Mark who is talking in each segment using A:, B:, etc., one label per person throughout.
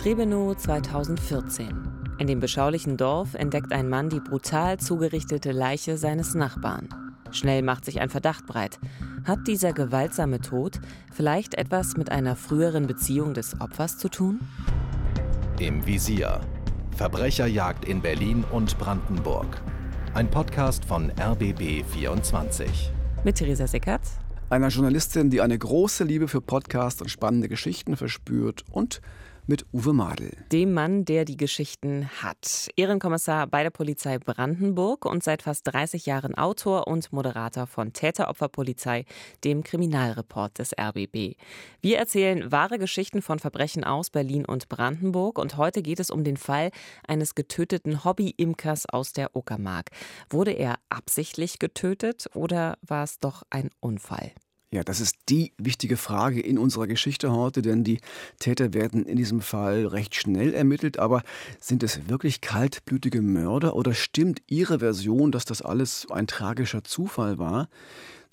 A: Trebenow 2014. In dem beschaulichen Dorf entdeckt ein Mann die brutal zugerichtete Leiche seines Nachbarn. Schnell macht sich ein Verdacht breit. Hat dieser gewaltsame Tod vielleicht etwas mit einer früheren Beziehung des Opfers zu tun?
B: Im Visier. Verbrecherjagd in Berlin und Brandenburg. Ein Podcast von RBB 24.
A: Mit Theresa Sickert.
C: Einer Journalistin, die eine große Liebe für Podcasts und spannende Geschichten verspürt und mit Uwe Madel.
A: Dem Mann, der die Geschichten hat. Ehrenkommissar bei der Polizei Brandenburg und seit fast 30 Jahren Autor und Moderator von Täteropferpolizei, dem Kriminalreport des RBB. Wir erzählen wahre Geschichten von Verbrechen aus Berlin und Brandenburg und heute geht es um den Fall eines getöteten Hobby-Imkers aus der Uckermark. Wurde er absichtlich getötet oder war es doch ein Unfall?
C: Ja, das ist die wichtige Frage in unserer Geschichte heute, denn die Täter werden in diesem Fall recht schnell ermittelt. Aber sind es wirklich kaltblütige Mörder oder stimmt Ihre Version, dass das alles ein tragischer Zufall war?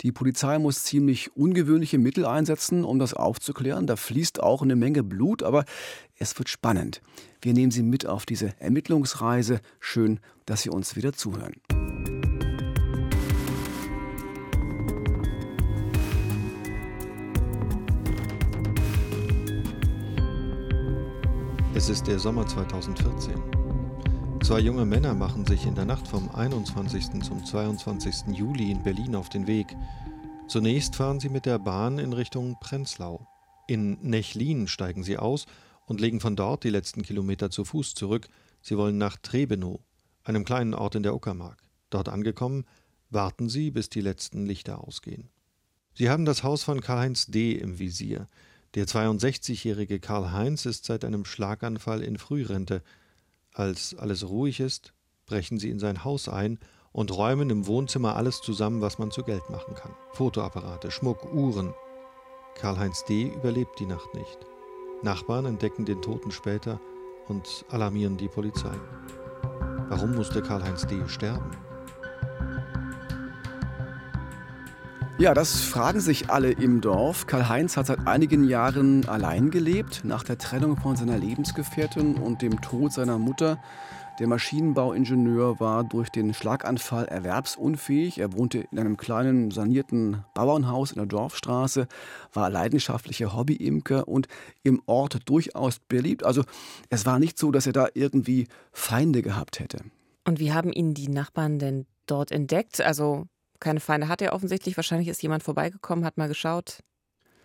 C: Die Polizei muss ziemlich ungewöhnliche Mittel einsetzen, um das aufzuklären. Da fließt auch eine Menge Blut, aber es wird spannend. Wir nehmen Sie mit auf diese Ermittlungsreise. Schön, dass Sie uns wieder zuhören.
D: Es ist der Sommer 2014. Zwei junge Männer machen sich in der Nacht vom 21. zum 22. Juli in Berlin auf den Weg. Zunächst fahren sie mit der Bahn in Richtung Prenzlau. In Nechlin steigen sie aus und legen von dort die letzten Kilometer zu Fuß zurück. Sie wollen nach Trebenow, einem kleinen Ort in der Uckermark. Dort angekommen, warten sie, bis die letzten Lichter ausgehen. Sie haben das Haus von Karl-Heinz D. im Visier. Der 62-jährige Karl-Heinz ist seit einem Schlaganfall in Frührente. Als alles ruhig ist, brechen sie in sein Haus ein und räumen im Wohnzimmer alles zusammen, was man zu Geld machen kann. Fotoapparate, Schmuck, Uhren. Karl-Heinz D. überlebt die Nacht nicht. Nachbarn entdecken den Toten später und alarmieren die Polizei. Warum musste Karl-Heinz D. sterben?
C: Ja, das fragen sich alle im Dorf. Karl-Heinz hat seit einigen Jahren allein gelebt, nach der Trennung von seiner Lebensgefährtin und dem Tod seiner Mutter. Der Maschinenbauingenieur war durch den Schlaganfall erwerbsunfähig. Er wohnte in einem kleinen sanierten Bauernhaus in der Dorfstraße, war leidenschaftlicher Hobbyimker und im Ort durchaus beliebt. Also es war nicht so, dass er da irgendwie Feinde gehabt hätte.
A: Und wie haben ihn die Nachbarn denn dort entdeckt? Also keine Feinde hat er offensichtlich. Wahrscheinlich ist jemand vorbeigekommen, hat mal geschaut.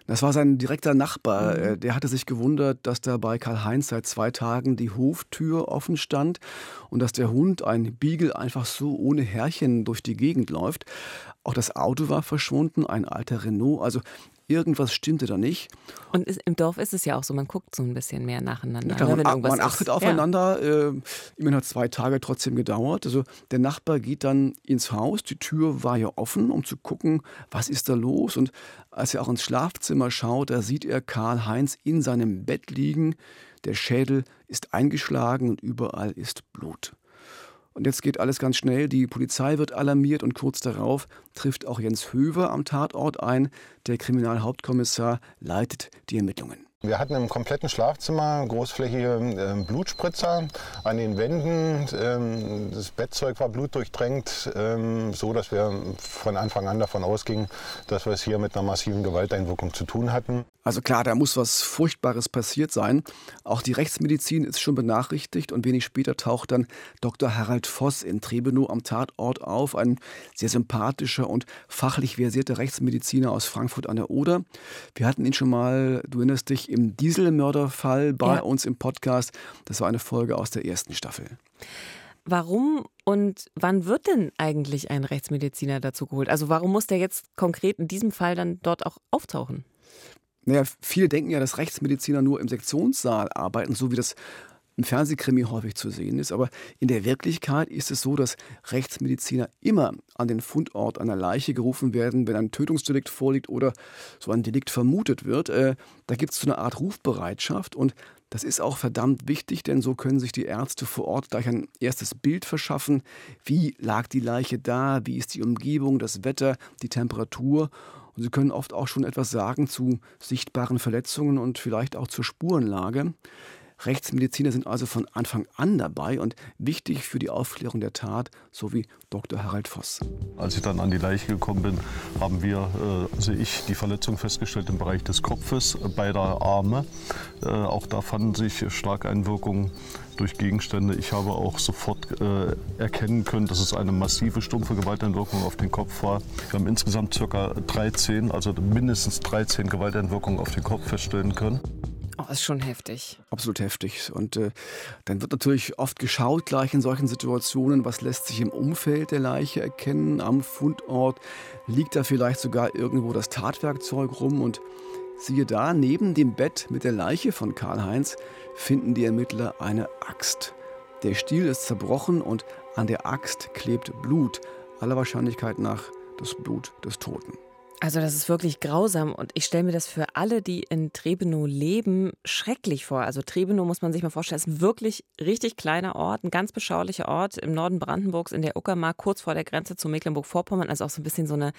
C: Das war sein direkter Nachbar. Mhm. Äh, der hatte sich gewundert, dass da bei Karl-Heinz seit zwei Tagen die Hoftür offen stand und dass der Hund, ein Beagle, einfach so ohne Härchen durch die Gegend läuft. Auch das Auto war verschwunden, ein alter Renault. Also irgendwas stimmte da nicht.
A: Und im Dorf ist es ja auch so, man guckt so ein bisschen mehr nacheinander.
C: Ja, ne, man, man achtet ist. aufeinander. Ja. Äh, immerhin hat zwei Tage trotzdem gedauert. Also der Nachbar geht dann ins Haus, die Tür war ja offen, um zu gucken, was ist da los. Und als er auch ins Schlafzimmer schaut, da sieht er Karl-Heinz in seinem Bett liegen. Der Schädel ist eingeschlagen und überall ist Blut. Und jetzt geht alles ganz schnell. Die Polizei wird alarmiert und kurz darauf trifft auch Jens Höver am Tatort ein. Der Kriminalhauptkommissar leitet die Ermittlungen.
E: Wir hatten im kompletten Schlafzimmer großflächige äh, Blutspritzer an den Wänden. Ähm, das Bettzeug war blutdurchdrängt, ähm, so dass wir von Anfang an davon ausgingen, dass wir es hier mit einer massiven Gewalteinwirkung zu tun hatten.
C: Also klar, da muss was Furchtbares passiert sein. Auch die Rechtsmedizin ist schon benachrichtigt und wenig später taucht dann Dr. Harald Voss in Trebenow am Tatort auf, ein sehr sympathischer und fachlich versierter Rechtsmediziner aus Frankfurt an der Oder. Wir hatten ihn schon mal, du erinnerst dich, im Dieselmörderfall bei ja. uns im Podcast. Das war eine Folge aus der ersten Staffel.
A: Warum und wann wird denn eigentlich ein Rechtsmediziner dazu geholt? Also warum muss der jetzt konkret in diesem Fall dann dort auch auftauchen?
C: Naja, viele denken ja, dass Rechtsmediziner nur im Sektionssaal arbeiten, so wie das im Fernsehkrimi häufig zu sehen ist. Aber in der Wirklichkeit ist es so, dass Rechtsmediziner immer an den Fundort einer Leiche gerufen werden, wenn ein Tötungsdelikt vorliegt oder so ein Delikt vermutet wird. Äh, da gibt es so eine Art Rufbereitschaft und das ist auch verdammt wichtig, denn so können sich die Ärzte vor Ort gleich ein erstes Bild verschaffen. Wie lag die Leiche da? Wie ist die Umgebung, das Wetter, die Temperatur? Und sie können oft auch schon etwas sagen zu sichtbaren Verletzungen und vielleicht auch zur Spurenlage. Rechtsmediziner sind also von Anfang an dabei und wichtig für die Aufklärung der Tat, so wie Dr. Harald Voss.
F: Als ich dann an die Leiche gekommen bin, haben wir, äh, also ich, die Verletzung festgestellt im Bereich des Kopfes, äh, beider Arme. Äh, auch da fanden sich starke Einwirkungen durch Gegenstände. Ich habe auch sofort äh, erkennen können, dass es eine massive stumpfe Gewalteinwirkung auf den Kopf war. Wir haben insgesamt ca. 13, also mindestens 13 Gewalteinwirkungen auf den Kopf feststellen können.
A: Oh, ist schon heftig.
C: Absolut heftig. Und äh, dann wird natürlich oft geschaut, gleich in solchen Situationen, was lässt sich im Umfeld der Leiche erkennen, am Fundort. Liegt da vielleicht sogar irgendwo das Tatwerkzeug rum? Und siehe da, neben dem Bett mit der Leiche von Karl-Heinz finden die Ermittler eine Axt. Der Stiel ist zerbrochen und an der Axt klebt Blut, aller Wahrscheinlichkeit nach das Blut des Toten.
A: Also das ist wirklich grausam und ich stelle mir das für alle, die in Trebenow leben, schrecklich vor. Also Trebenow muss man sich mal vorstellen, ist ein wirklich richtig kleiner Ort, ein ganz beschaulicher Ort im Norden Brandenburgs in der Uckermark, kurz vor der Grenze zu Mecklenburg-Vorpommern, also auch so ein bisschen so eine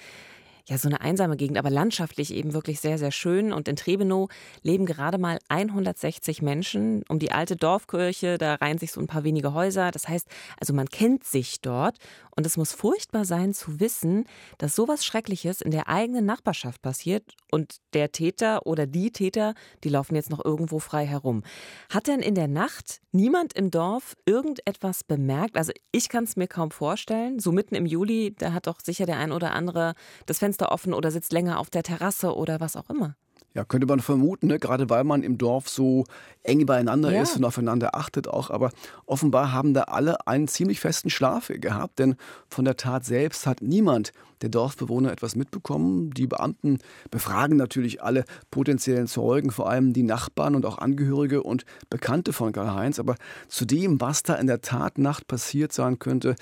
A: ja, so eine einsame Gegend, aber landschaftlich eben wirklich sehr, sehr schön. Und in Trebenow leben gerade mal 160 Menschen. Um die alte Dorfkirche, da reihen sich so ein paar wenige Häuser. Das heißt, also man kennt sich dort. Und es muss furchtbar sein zu wissen, dass sowas Schreckliches in der eigenen Nachbarschaft passiert und der Täter oder die Täter, die laufen jetzt noch irgendwo frei herum. Hat denn in der Nacht niemand im Dorf irgendetwas bemerkt? Also ich kann es mir kaum vorstellen. So mitten im Juli, da hat doch sicher der ein oder andere das Fenster Fenster offen oder sitzt länger auf der Terrasse oder was auch immer.
C: Ja, könnte man vermuten, ne? gerade weil man im Dorf so eng beieinander ja. ist und aufeinander achtet auch. Aber offenbar haben da alle einen ziemlich festen Schlaf gehabt, denn von der Tat selbst hat niemand der Dorfbewohner etwas mitbekommen. Die Beamten befragen natürlich alle potenziellen Zeugen, vor allem die Nachbarn und auch Angehörige und Bekannte von Karl-Heinz. Aber zu dem, was da in der Tatnacht passiert sein könnte,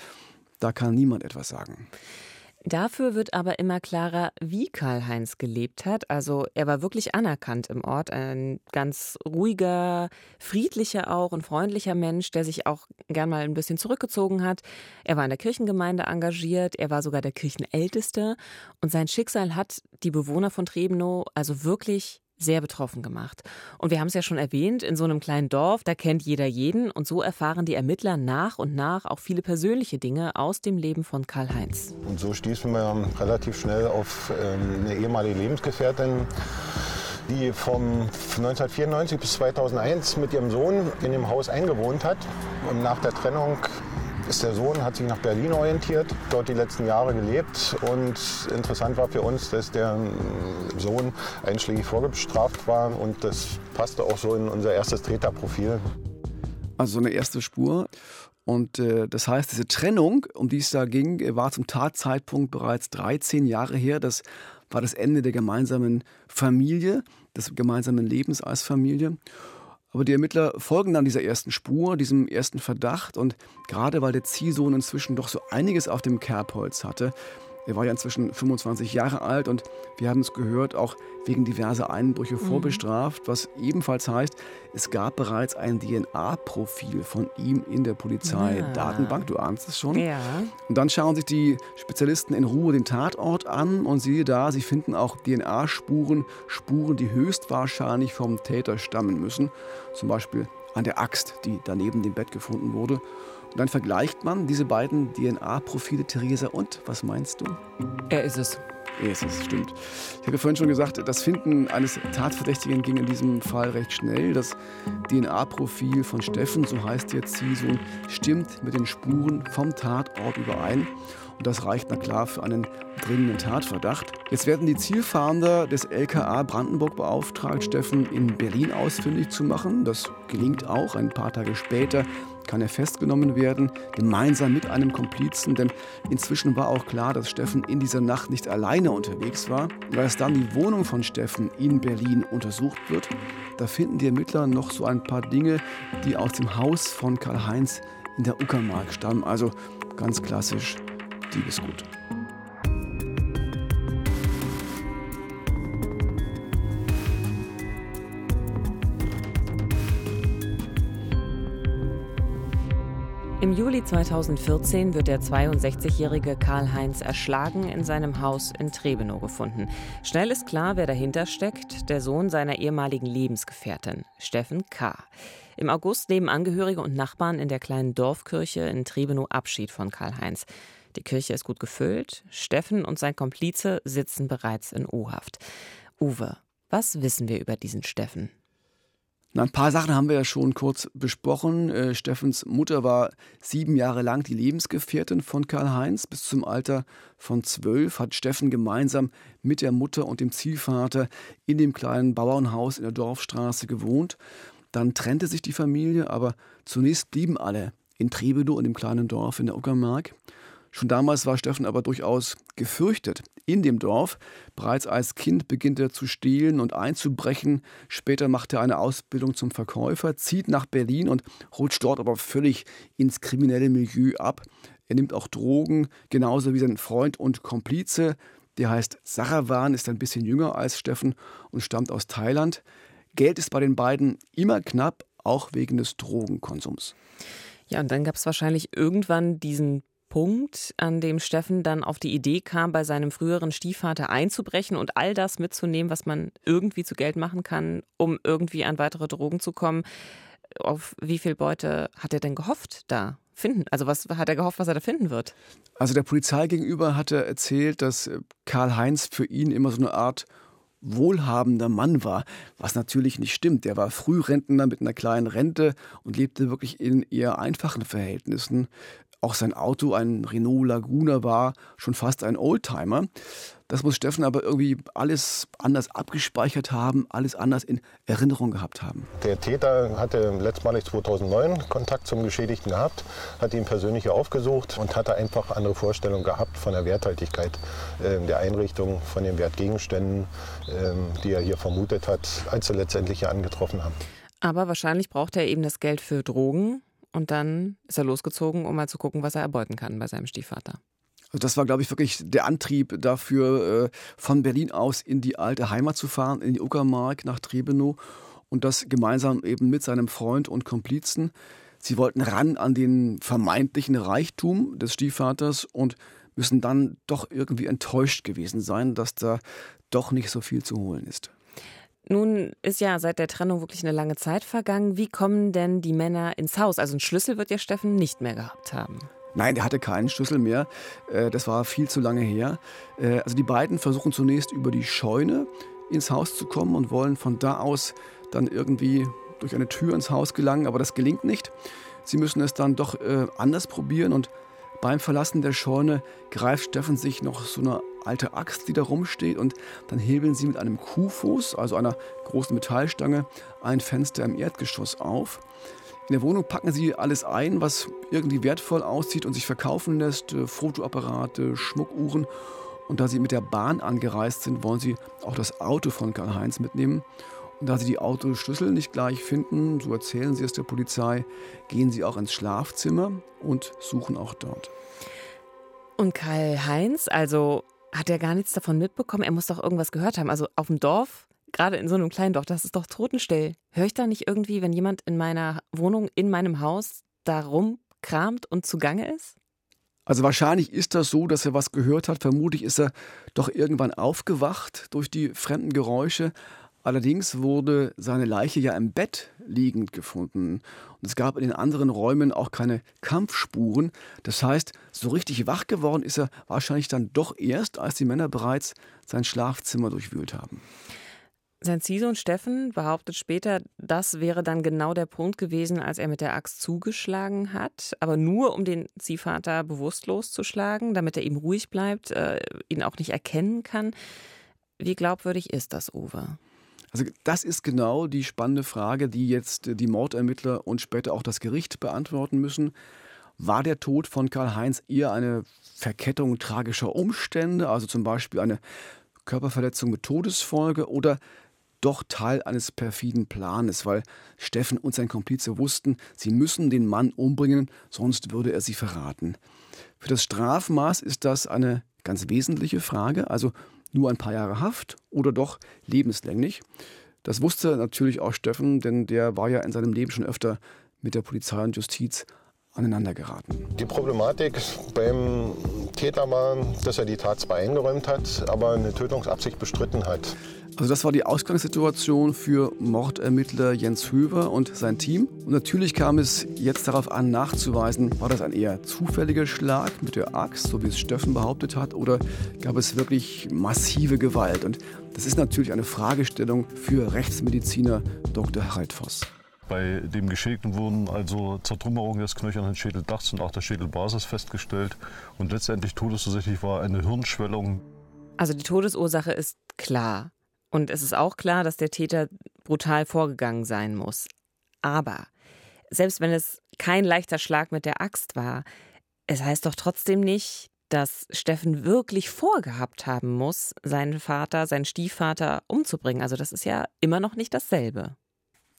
C: da kann niemand etwas sagen.
A: Dafür wird aber immer klarer, wie Karl-Heinz gelebt hat. Also er war wirklich anerkannt im Ort, ein ganz ruhiger, friedlicher auch und freundlicher Mensch, der sich auch gern mal ein bisschen zurückgezogen hat. Er war in der Kirchengemeinde engagiert, er war sogar der Kirchenälteste und sein Schicksal hat die Bewohner von Trebenow also wirklich sehr betroffen gemacht. Und wir haben es ja schon erwähnt, in so einem kleinen Dorf, da kennt jeder jeden und so erfahren die Ermittler nach und nach auch viele persönliche Dinge aus dem Leben von Karl-Heinz.
E: Und so stießen wir relativ schnell auf ähm, eine ehemalige Lebensgefährtin, die von 1994 bis 2001 mit ihrem Sohn in dem Haus eingewohnt hat. Und nach der Trennung ist der Sohn, hat sich nach Berlin orientiert, dort die letzten Jahre gelebt. Und interessant war für uns, dass der Sohn einschlägig vorgestraft war. Und das passte auch so in unser erstes Täterprofil.
C: Also so eine erste Spur. Und äh, das heißt, diese Trennung, um die es da ging, war zum Tatzeitpunkt bereits 13 Jahre her. Das war das Ende der gemeinsamen Familie, des gemeinsamen Lebens als Familie. Aber die Ermittler folgen dann dieser ersten Spur, diesem ersten Verdacht. Und gerade weil der Ziehsohn inzwischen doch so einiges auf dem Kerbholz hatte, er war ja inzwischen 25 Jahre alt und wir haben es gehört, auch wegen diverser Einbrüche mhm. vorbestraft, was ebenfalls heißt, es gab bereits ein DNA-Profil von ihm in der Polizeidatenbank. Du ahnst es schon. Ja. Und dann schauen sich die Spezialisten in Ruhe den Tatort an und siehe da, sie finden auch DNA-Spuren, Spuren, die höchstwahrscheinlich vom Täter stammen müssen. Zum Beispiel an der Axt, die daneben dem Bett gefunden wurde. Und dann vergleicht man diese beiden DNA-Profile, Theresa, und was meinst du?
A: Er ist es.
C: Er ist es, stimmt. Ich habe vorhin schon gesagt, das Finden eines Tatverdächtigen ging in diesem Fall recht schnell. Das DNA-Profil von Steffen, so heißt jetzt sie, so stimmt mit den Spuren vom Tatort überein. Und das reicht na klar für einen dringenden Tatverdacht. Jetzt werden die Zielfahnder des LKA Brandenburg beauftragt, Steffen in Berlin ausfindig zu machen. Das gelingt auch. Ein paar Tage später kann er festgenommen werden, gemeinsam mit einem Komplizen, denn inzwischen war auch klar, dass Steffen in dieser Nacht nicht alleine unterwegs war. Und als dann die Wohnung von Steffen in Berlin untersucht wird, da finden die Ermittler noch so ein paar Dinge, die aus dem Haus von Karl-Heinz in der Uckermark stammen. Also ganz klassisch Diebesgut.
A: Im Juli 2014 wird der 62-jährige Karl-Heinz erschlagen in seinem Haus in Trebenow gefunden. Schnell ist klar, wer dahinter steckt, der Sohn seiner ehemaligen Lebensgefährtin, Steffen K. Im August nehmen Angehörige und Nachbarn in der kleinen Dorfkirche in Trebenow Abschied von Karl-Heinz. Die Kirche ist gut gefüllt, Steffen und sein Komplize sitzen bereits in U-Haft. Uwe, was wissen wir über diesen Steffen?
C: Na, ein paar Sachen haben wir ja schon kurz besprochen. Äh, Steffens Mutter war sieben Jahre lang die Lebensgefährtin von Karl-Heinz. Bis zum Alter von zwölf hat Steffen gemeinsam mit der Mutter und dem Ziehvater in dem kleinen Bauernhaus in der Dorfstraße gewohnt. Dann trennte sich die Familie, aber zunächst blieben alle in Trebenow in dem kleinen Dorf in der Uckermark. Schon damals war Steffen aber durchaus gefürchtet in dem Dorf. Bereits als Kind beginnt er zu stehlen und einzubrechen. Später macht er eine Ausbildung zum Verkäufer, zieht nach Berlin und rutscht dort aber völlig ins kriminelle Milieu ab. Er nimmt auch Drogen, genauso wie sein Freund und Komplize. Der heißt Sarawan, ist ein bisschen jünger als Steffen und stammt aus Thailand. Geld ist bei den beiden immer knapp, auch wegen des Drogenkonsums.
A: Ja, und dann gab es wahrscheinlich irgendwann diesen Punkt, an dem Steffen dann auf die Idee kam, bei seinem früheren Stiefvater einzubrechen und all das mitzunehmen, was man irgendwie zu Geld machen kann, um irgendwie an weitere Drogen zu kommen. Auf wie viel Beute hat er denn gehofft da finden? Also was hat er gehofft, was er da finden wird?
C: Also der Polizei gegenüber hat er erzählt, dass äh, Karl-Heinz für ihn immer so eine Art wohlhabender Mann war, was natürlich nicht stimmt. Der war Frührentner mit einer kleinen Rente und lebte wirklich in eher einfachen Verhältnissen. Auch sein Auto, ein Renault Laguna, war schon fast ein Oldtimer. Das muss Steffen aber irgendwie alles anders abgespeichert haben, alles anders in Erinnerung gehabt haben.
E: Der Täter hatte letztmalig 2009 Kontakt zum Geschädigten gehabt, hat ihn persönlich aufgesucht und hatte einfach andere Vorstellungen gehabt von der Werthaltigkeit äh, der Einrichtung, von den Wertgegenständen, äh, die er hier vermutet hat, als sie letztendlich hier angetroffen haben.
A: Aber wahrscheinlich braucht er eben das Geld für Drogen und dann ist er losgezogen, um mal zu gucken, was er erbeuten kann bei seinem Stiefvater.
C: Also das war, glaube ich, wirklich der Antrieb dafür, äh, von Berlin aus in die alte Heimat zu fahren, in die Uckermark nach Trebenow und das gemeinsam eben mit seinem Freund und Komplizen. Sie wollten ran an den vermeintlichen Reichtum des Stiefvaters und müssen dann doch irgendwie enttäuscht gewesen sein, dass da doch nicht so viel zu holen ist.
A: Nun ist ja seit der Trennung wirklich eine lange Zeit vergangen. Wie kommen denn die Männer ins Haus? Also einen Schlüssel wird ja Steffen nicht mehr gehabt haben.
C: Nein, der hatte keinen Schlüssel mehr. Äh, das war viel zu lange her. Äh, also die beiden versuchen zunächst über die Scheune ins Haus zu kommen und wollen von da aus dann irgendwie durch eine Tür ins Haus gelangen, aber das gelingt nicht. Sie müssen es dann doch äh, anders probieren und beim Verlassen der Scheune greift Steffen sich noch so eine alte Axt, die da rumsteht, und dann hebeln sie mit einem Kuhfuß, also einer großen Metallstange, ein Fenster im Erdgeschoss auf. In der Wohnung packen sie alles ein, was irgendwie wertvoll aussieht und sich verkaufen lässt: äh, Fotoapparate, Schmuckuhren. Und da sie mit der Bahn angereist sind, wollen sie auch das Auto von Karl-Heinz mitnehmen. Da sie die Autoschlüssel nicht gleich finden, so erzählen sie es der Polizei, gehen sie auch ins Schlafzimmer und suchen auch dort.
A: Und Karl-Heinz, also hat er gar nichts davon mitbekommen? Er muss doch irgendwas gehört haben. Also auf dem Dorf, gerade in so einem kleinen Dorf, das ist doch totenstill. Höre ich da nicht irgendwie, wenn jemand in meiner Wohnung, in meinem Haus da rumkramt und zugange ist?
C: Also wahrscheinlich ist das so, dass er was gehört hat. Vermutlich ist er doch irgendwann aufgewacht durch die fremden Geräusche. Allerdings wurde seine Leiche ja im Bett liegend gefunden. Und es gab in den anderen Räumen auch keine Kampfspuren. Das heißt, so richtig wach geworden ist er wahrscheinlich dann doch erst, als die Männer bereits sein Schlafzimmer durchwühlt haben.
A: Sein Ziehsohn Steffen behauptet später, das wäre dann genau der Punkt gewesen, als er mit der Axt zugeschlagen hat, aber nur um den Ziehvater bewusstlos zu schlagen, damit er ihm ruhig bleibt, äh, ihn auch nicht erkennen kann. Wie glaubwürdig ist das, Uwe?
C: Also das ist genau die spannende Frage, die jetzt die Mordermittler und später auch das Gericht beantworten müssen. War der Tod von Karl-Heinz eher eine Verkettung tragischer Umstände, also zum Beispiel eine Körperverletzung mit Todesfolge oder doch Teil eines perfiden Planes, weil Steffen und sein Komplize wussten, sie müssen den Mann umbringen, sonst würde er sie verraten. Für das Strafmaß ist das eine ganz wesentliche Frage, also nur ein paar Jahre Haft oder doch lebenslänglich. Das wusste natürlich auch Steffen, denn der war ja in seinem Leben schon öfter mit der Polizei und Justiz aneinander geraten.
E: Die Problematik beim Täter war, dass er die Tat zwar eingeräumt hat, aber eine Tötungsabsicht bestritten hat.
C: Also das war die Ausgangssituation für Mordermittler Jens Höver und sein Team. Und natürlich kam es jetzt darauf an, nachzuweisen, war das ein eher zufälliger Schlag mit der Axt, so wie es Steffen behauptet hat, oder gab es wirklich massive Gewalt? Und das ist natürlich eine Fragestellung für Rechtsmediziner Dr. Harald Voss.
F: Bei dem Geschädigten wurden also Zertrümmerungen des knöchernen Schädeldachs und auch der Schädelbasis festgestellt. Und letztendlich todesursächlich war eine Hirnschwellung.
A: Also die Todesursache ist klar. Und es ist auch klar, dass der Täter brutal vorgegangen sein muss. Aber selbst wenn es kein leichter Schlag mit der Axt war, es heißt doch trotzdem nicht, dass Steffen wirklich vorgehabt haben muss, seinen Vater, seinen Stiefvater umzubringen. Also das ist ja immer noch nicht dasselbe.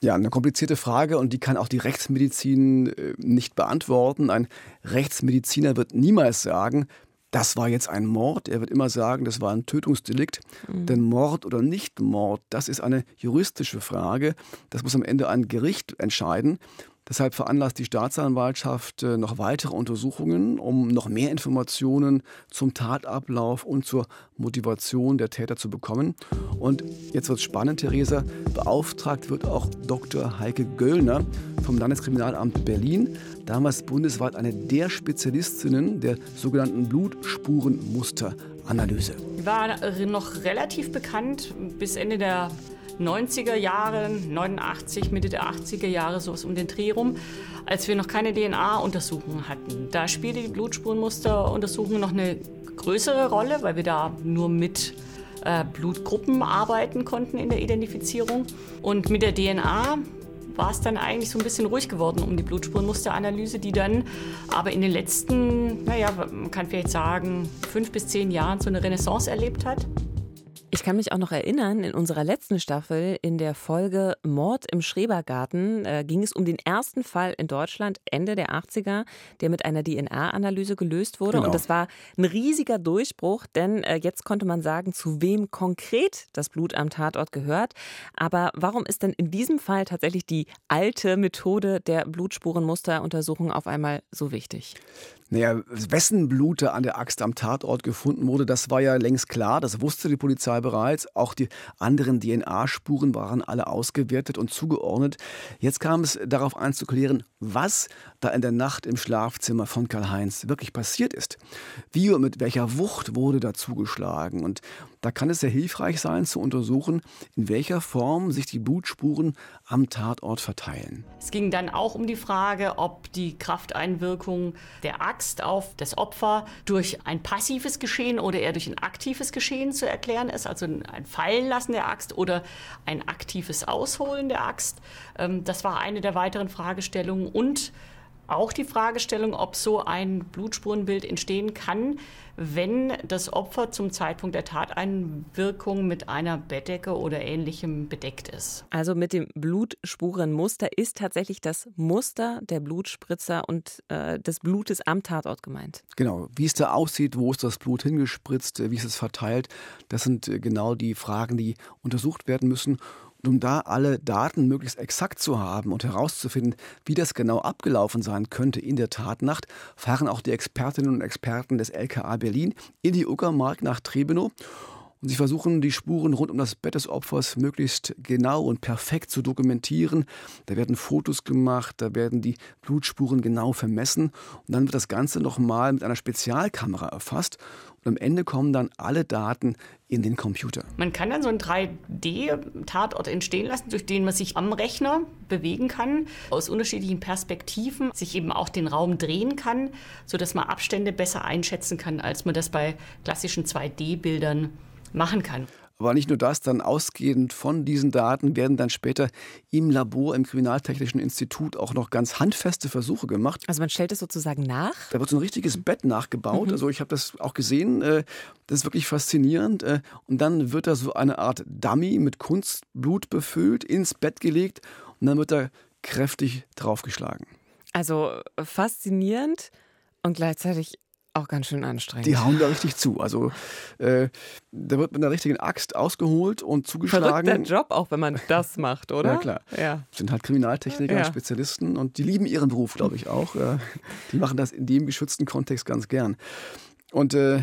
C: Ja, eine komplizierte Frage und die kann auch die Rechtsmedizin äh, nicht beantworten. Ein Rechtsmediziner wird niemals sagen, das war jetzt ein Mord. Er wird immer sagen, das war ein Tötungsdelikt. Mhm. Denn Mord oder Nicht-Mord, das ist eine juristische Frage. Das muss am Ende ein Gericht entscheiden. Deshalb veranlasst die Staatsanwaltschaft äh, noch weitere Untersuchungen, um noch mehr Informationen zum Tatablauf und zur Motivation der Täter zu bekommen. Und jetzt wird es spannend, Theresa. Beauftragt wird auch Dr. Heike Göllner vom Landeskriminalamt Berlin, damals bundesweit eine der Spezialistinnen der sogenannten Blutspurenmusteranalyse.
G: War noch relativ bekannt bis Ende der 90er Jahre, 89, Mitte der 80er Jahre, sowas um den Dreh rum, als wir noch keine DNA-Untersuchungen hatten. Da spielte die Blutspurenmusteruntersuchung noch eine größere Rolle, weil wir da nur mit äh, Blutgruppen arbeiten konnten in der Identifizierung. Und mit der DNA war es dann eigentlich so ein bisschen ruhig geworden um die Blutspurenmusteranalyse, die dann aber in den letzten, naja, man kann vielleicht sagen, fünf bis zehn Jahren so eine Renaissance erlebt hat.
A: Ich kann mich auch noch erinnern, in unserer letzten Staffel, in der Folge Mord im Schrebergarten, äh, ging es um den ersten Fall in Deutschland Ende der 80er, der mit einer DNA-Analyse gelöst wurde. Genau. Und das war ein riesiger Durchbruch, denn äh, jetzt konnte man sagen, zu wem konkret das Blut am Tatort gehört. Aber warum ist denn in diesem Fall tatsächlich die alte Methode der Blutspurenmusteruntersuchung auf einmal so wichtig?
C: Naja, wessen Blut an der Axt am Tatort gefunden wurde, das war ja längst klar. Das wusste die Polizei bereits. Auch die anderen DNA-Spuren waren alle ausgewertet und zugeordnet. Jetzt kam es darauf an zu klären, was da in der Nacht im Schlafzimmer von Karl-Heinz wirklich passiert ist. Wie und mit welcher Wucht wurde da zugeschlagen. Und da kann es sehr hilfreich sein, zu untersuchen, in welcher Form sich die Blutspuren am Tatort verteilen.
G: Es ging dann auch um die Frage, ob die Krafteinwirkung der Axt auf das Opfer durch ein passives Geschehen oder eher durch ein aktives Geschehen zu erklären ist, also ein Fallenlassen der Axt oder ein aktives Ausholen der Axt. Ähm, das war eine der weiteren Fragestellungen und auch die Fragestellung, ob so ein Blutspurenbild entstehen kann, wenn das Opfer zum Zeitpunkt der Tateinwirkung mit einer Bettdecke oder ähnlichem bedeckt ist.
A: Also mit dem Blutspurenmuster ist tatsächlich das Muster der Blutspritzer und äh, des Blutes am Tatort gemeint.
C: Genau, wie es da aussieht, wo ist das Blut hingespritzt, wie ist es verteilt, das sind äh, genau die Fragen, die untersucht werden müssen. Und um da alle Daten möglichst exakt zu haben und herauszufinden, wie das genau abgelaufen sein könnte in der Tatnacht, fahren auch die Expertinnen und Experten des LKA Berlin in die Uckermark nach Trebenow. Und sie versuchen, die Spuren rund um das Bett des Opfers möglichst genau und perfekt zu dokumentieren. Da werden Fotos gemacht, da werden die Blutspuren genau vermessen. Und dann wird das Ganze nochmal mit einer Spezialkamera erfasst. Und am Ende kommen dann alle Daten in den Computer.
G: Man kann dann so einen 3D-Tatort entstehen lassen, durch den man sich am Rechner bewegen kann, aus unterschiedlichen Perspektiven, sich eben auch den Raum drehen kann, sodass man Abstände besser einschätzen kann, als man das bei klassischen 2D-Bildern machen kann.
C: Aber nicht nur das, dann ausgehend von diesen Daten werden dann später im Labor, im Kriminaltechnischen Institut auch noch ganz handfeste Versuche gemacht.
A: Also man stellt es sozusagen nach?
C: Da wird so ein richtiges Bett nachgebaut. Mhm. Also ich habe das auch gesehen. Äh, das ist wirklich faszinierend. Äh, und dann wird da so eine Art Dummy mit Kunstblut befüllt, ins Bett gelegt und dann wird da kräftig draufgeschlagen.
A: Also faszinierend und gleichzeitig auch ganz schön anstrengend.
C: Die hauen da richtig zu. Also äh, da wird mit einer richtigen Axt ausgeholt und zugeschlagen.
A: Verrückter Job auch, wenn man das macht, oder?
C: Ja, klar.
A: Ja.
C: Sind halt Kriminaltechniker,
A: Ja.
C: Spezialisten und die lieben ihren Beruf, glaube ich auch. Die machen das in dem geschützten Kontext ganz gern. Und äh,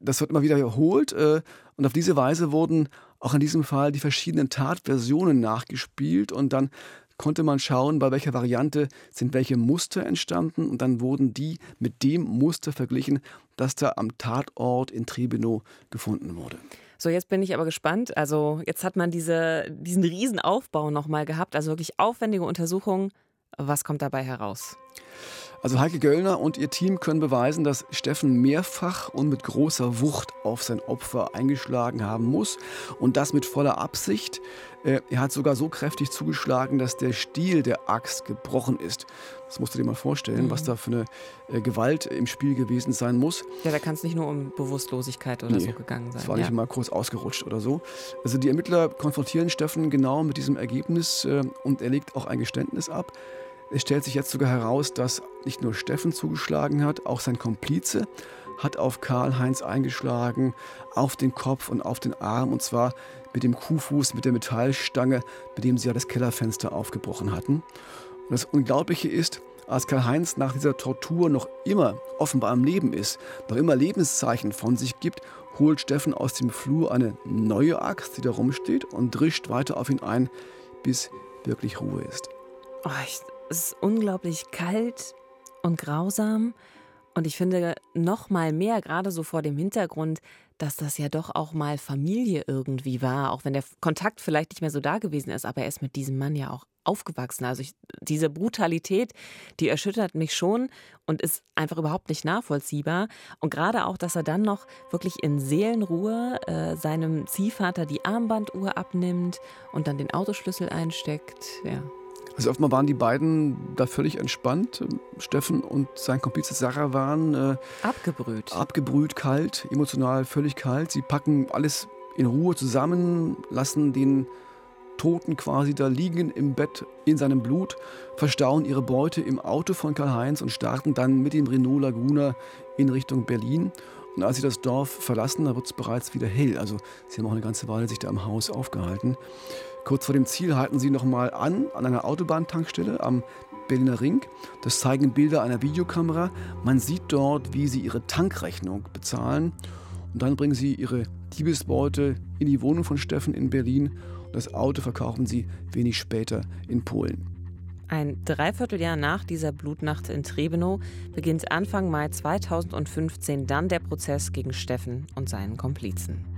C: das wird immer wieder wiederholt. Äh, und auf diese Weise wurden auch in diesem Fall die verschiedenen Tatversionen nachgespielt und dann konnte man schauen, bei welcher Variante sind welche Muster entstanden und dann wurden die mit dem Muster verglichen, das da am Tatort in Tribenow gefunden wurde.
A: So, jetzt bin ich aber gespannt. Also, jetzt hat man diese, diesen Riesenaufbau nochmal gehabt, also wirklich aufwendige Untersuchungen. Was kommt dabei heraus?
C: Also Heike Göllner und ihr Team können beweisen, dass Steffen mehrfach und mit großer Wucht auf sein Opfer eingeschlagen haben muss und das mit voller Absicht. Äh, Er hat sogar so kräftig zugeschlagen, dass der Stiel der Axt gebrochen ist. Das musst du dir mal vorstellen, was da für eine äh, Gewalt im Spiel gewesen sein muss.
A: Ja, da kann es nicht nur um Bewusstlosigkeit oder
C: Nee,
A: so gegangen sein.
C: Das war
A: ja.
C: nicht mal kurz ausgerutscht oder so. Also die Ermittler konfrontieren Steffen genau mit diesem Ergebnis äh, und er legt auch ein Geständnis ab. Es stellt sich jetzt sogar heraus, dass nicht nur Steffen zugeschlagen hat, auch sein Komplize hat auf Karl-Heinz eingeschlagen, auf den Kopf und auf den Arm und zwar mit dem Kuhfuß, mit der Metallstange, mit dem sie ja das Kellerfenster aufgebrochen hatten. Und das Unglaubliche ist, als Karl-Heinz nach dieser Tortur noch immer offenbar am Leben ist, noch immer Lebenszeichen von sich gibt, holt Steffen aus dem Flur eine neue Axt, die da rumsteht, und drischt weiter auf ihn ein, bis wirklich Ruhe ist.
A: Oh, ich, es ist unglaublich kalt und grausam. Und ich finde noch mal mehr, gerade so vor dem Hintergrund, dass das ja doch auch mal Familie irgendwie war, auch wenn der Kontakt vielleicht nicht mehr so da gewesen ist, aber er ist mit diesem Mann ja auch aufgewachsen. Also ich, diese Brutalität, die erschüttert mich schon und ist einfach überhaupt nicht nachvollziehbar. Und gerade auch, dass er dann noch wirklich in Seelenruhe äh, seinem Ziehvater die Armbanduhr abnimmt und dann den Autoschlüssel einsteckt. Ja.
C: Also offenbar waren die beiden da völlig entspannt. Steffen und sein Komplize Sarah waren äh,
A: Abgebrüht.
C: abgebrüht, kalt, emotional völlig kalt. Sie packen alles in Ruhe zusammen, lassen den Toten quasi da liegen im Bett in seinem Blut, verstauen ihre Beute im Auto von Karl-Heinz und starten dann mit dem Renault Laguna in Richtung Berlin. Und als sie das Dorf verlassen, da wird es bereits wieder hell. Also sie haben auch eine ganze Weile sich da im Haus aufgehalten. Kurz vor dem Ziel halten sie nochmal an, an einer Autobahntankstelle am Berliner Ring. Das zeigen Bilder einer Videokamera. Man sieht dort, wie sie ihre Tankrechnung bezahlen. Und dann bringen sie ihre Diebesbeute in die Wohnung von Steffen in Berlin. Und das Auto verkaufen sie wenig später in Polen.
A: Ein Dreivierteljahr nach dieser Blutnacht in Trebenow beginnt Anfang Mai 2015 dann der Prozess gegen Steffen und seinen Komplizen.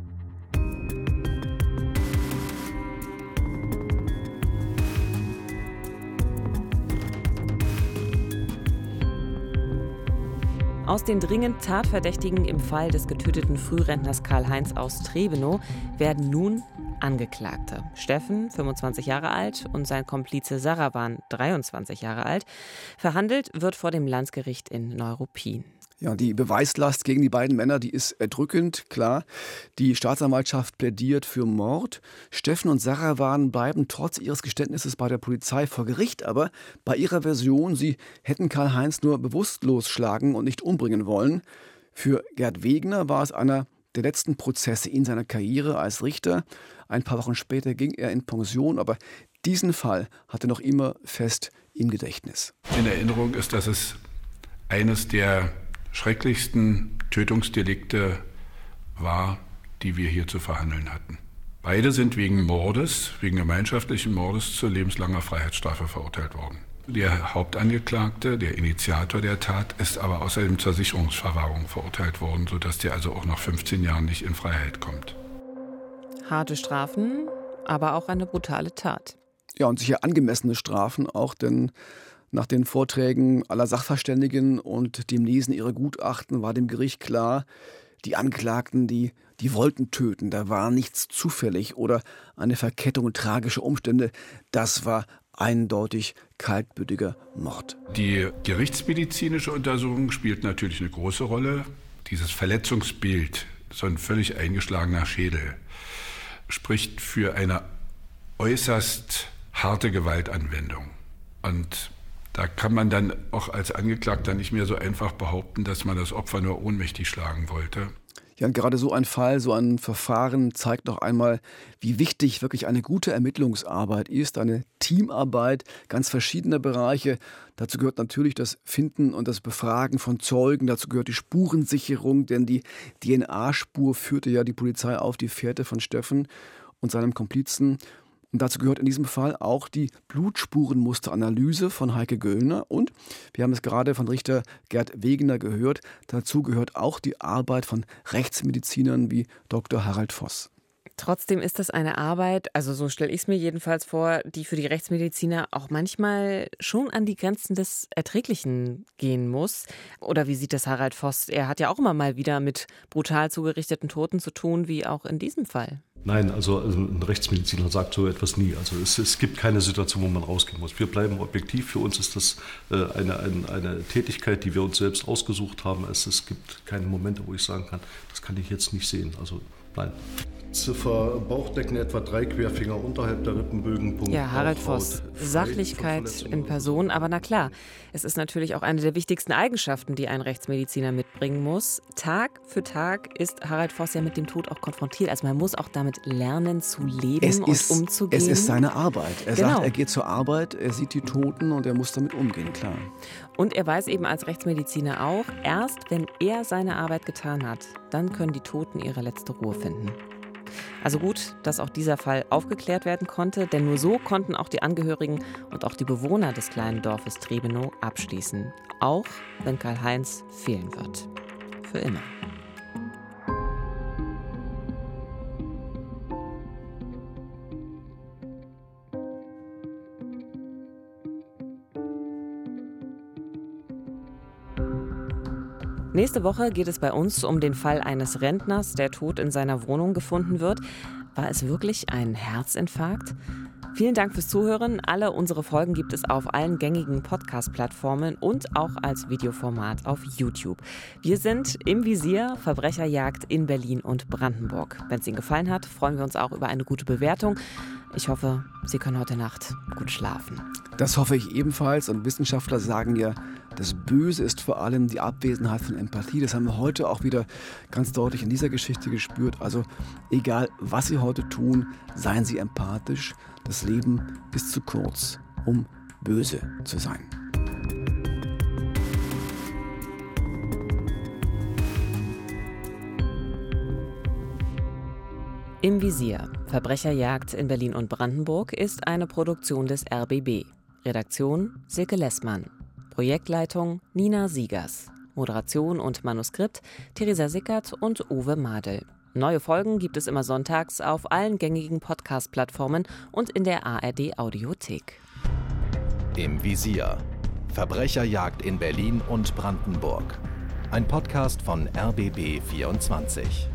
A: Aus den dringend Tatverdächtigen im Fall des getöteten Frührentners Karl-Heinz aus Trebenow werden nun Angeklagte. Steffen, 25 Jahre alt, und sein Komplize Sarawan, 23 Jahre alt. Verhandelt wird vor dem Landesgericht in Neuruppin.
C: Ja, die Beweislast gegen die beiden Männer, die ist erdrückend, klar. Die Staatsanwaltschaft plädiert für Mord. Steffen und Sarah waren bleiben trotz ihres Geständnisses bei der Polizei vor Gericht, aber bei ihrer Version, sie hätten Karl-Heinz nur bewusstlos schlagen und nicht umbringen wollen. Für Gerd Wegner war es einer der letzten Prozesse in seiner Karriere als Richter. Ein paar Wochen später ging er in Pension, aber diesen Fall hat er noch immer fest im Gedächtnis.
H: In Erinnerung ist, dass es eines der schrecklichsten Tötungsdelikte war, die wir hier zu verhandeln hatten. Beide sind wegen Mordes, wegen gemeinschaftlichen Mordes zu lebenslanger Freiheitsstrafe verurteilt worden. Der Hauptangeklagte, der Initiator der Tat, ist aber außerdem zur Sicherungsverwahrung verurteilt worden, sodass der also auch nach 15 Jahren nicht in Freiheit kommt.
A: Harte Strafen, aber auch eine brutale Tat.
C: Ja, und sicher angemessene Strafen auch, denn nach den Vorträgen aller Sachverständigen und dem Lesen ihrer Gutachten war dem Gericht klar, die Anklagten, die, die wollten töten, da war nichts zufällig oder eine Verkettung tragischer Umstände, das war eindeutig kaltblütiger Mord.
H: Die gerichtsmedizinische Untersuchung spielt natürlich eine große Rolle. Dieses Verletzungsbild, so ein völlig eingeschlagener Schädel, spricht für eine äußerst harte Gewaltanwendung. Und Da kann man dann auch als Angeklagter nicht mehr so einfach behaupten, dass man das Opfer nur ohnmächtig schlagen wollte.
C: Ja, und gerade so ein Fall, so ein Verfahren zeigt noch einmal, wie wichtig wirklich eine gute Ermittlungsarbeit ist, eine Teamarbeit ganz verschiedener Bereiche. Dazu gehört natürlich das Finden und das Befragen von Zeugen, dazu gehört die Spurensicherung, denn die DNA-Spur führte ja die Polizei auf die Fährte von Steffen und seinem Komplizen. Und dazu gehört in diesem Fall auch die Blutspurenmusteranalyse von Heike Göllner. Und wir haben es gerade von Richter Gerd Wegener gehört, dazu gehört auch die Arbeit von Rechtsmedizinern wie Dr. Harald Voss.
A: Trotzdem ist das eine Arbeit, also so stelle ich es mir jedenfalls vor, die für die Rechtsmediziner auch manchmal schon an die Grenzen des Erträglichen gehen muss. Oder wie sieht das Harald Voss? Er hat ja auch immer mal wieder mit brutal zugerichteten Toten zu tun, wie auch in diesem Fall.
F: Nein, also, also ein Rechtsmediziner sagt so etwas nie. Also es, es, gibt keine Situation, wo man rausgehen muss. Wir bleiben objektiv. Für uns ist das äh, eine, eine, eine, Tätigkeit, die wir uns selbst ausgesucht haben. Es, es gibt keine Momente, wo ich sagen kann, das kann ich jetzt nicht sehen. Also nein. Ziffer Bauchdecken etwa drei Querfinger unterhalb der Rippenbögen. Punkt
A: ja, Harald Voss, Sachlichkeit in Person, aber na klar, es ist natürlich auch eine der wichtigsten Eigenschaften, die ein Rechtsmediziner mitbringen muss. Tag für Tag ist Harald Voss ja mit dem Tod auch konfrontiert. Also man muss auch damit lernen zu leben
C: es
A: und
C: ist,
A: umzugehen.
C: Es ist seine Arbeit. Er
A: genau.
C: sagt, er geht zur Arbeit, er sieht die Toten und er muss damit umgehen, klar.
A: Und er weiß eben als Rechtsmediziner auch, erst wenn er seine Arbeit getan hat, dann können die Toten ihre letzte Ruhe finden. Also gut, dass auch dieser Fall aufgeklärt werden konnte, denn nur so konnten auch die Angehörigen und auch die Bewohner des kleinen Dorfes Trebenow abschließen, auch wenn Karl-Heinz fehlen wird. Für immer. Nächste Woche geht es bei uns um den Fall eines Rentners, der tot in seiner Wohnung gefunden wird. War es wirklich ein Herzinfarkt? Vielen Dank fürs Zuhören. Alle unsere Folgen gibt es auf allen gängigen Podcast-Plattformen und auch als Videoformat auf YouTube. Wir sind im Visier Verbrecherjagd in Berlin und Brandenburg. Wenn es Ihnen gefallen hat, freuen wir uns auch über eine gute Bewertung. Ich hoffe, Sie können heute Nacht gut schlafen.
C: Das hoffe ich ebenfalls. Und Wissenschaftler sagen ja, das Böse ist vor allem die Abwesenheit von Empathie. Das haben wir heute auch wieder ganz deutlich in dieser Geschichte gespürt. Also egal, was Sie heute tun, seien Sie empathisch. Das Leben ist zu kurz, um böse zu sein.
A: Im Visier. Verbrecherjagd in Berlin und Brandenburg ist eine Produktion des RBB. Redaktion Silke Lessmann. Projektleitung Nina Siegers. Moderation und Manuskript Theresa Sickert und Uwe Madel. Neue Folgen gibt es immer sonntags auf allen gängigen Podcast-Plattformen und in der ARD Audiothek.
B: Im Visier. Verbrecherjagd in Berlin und Brandenburg. Ein Podcast von RBB 24.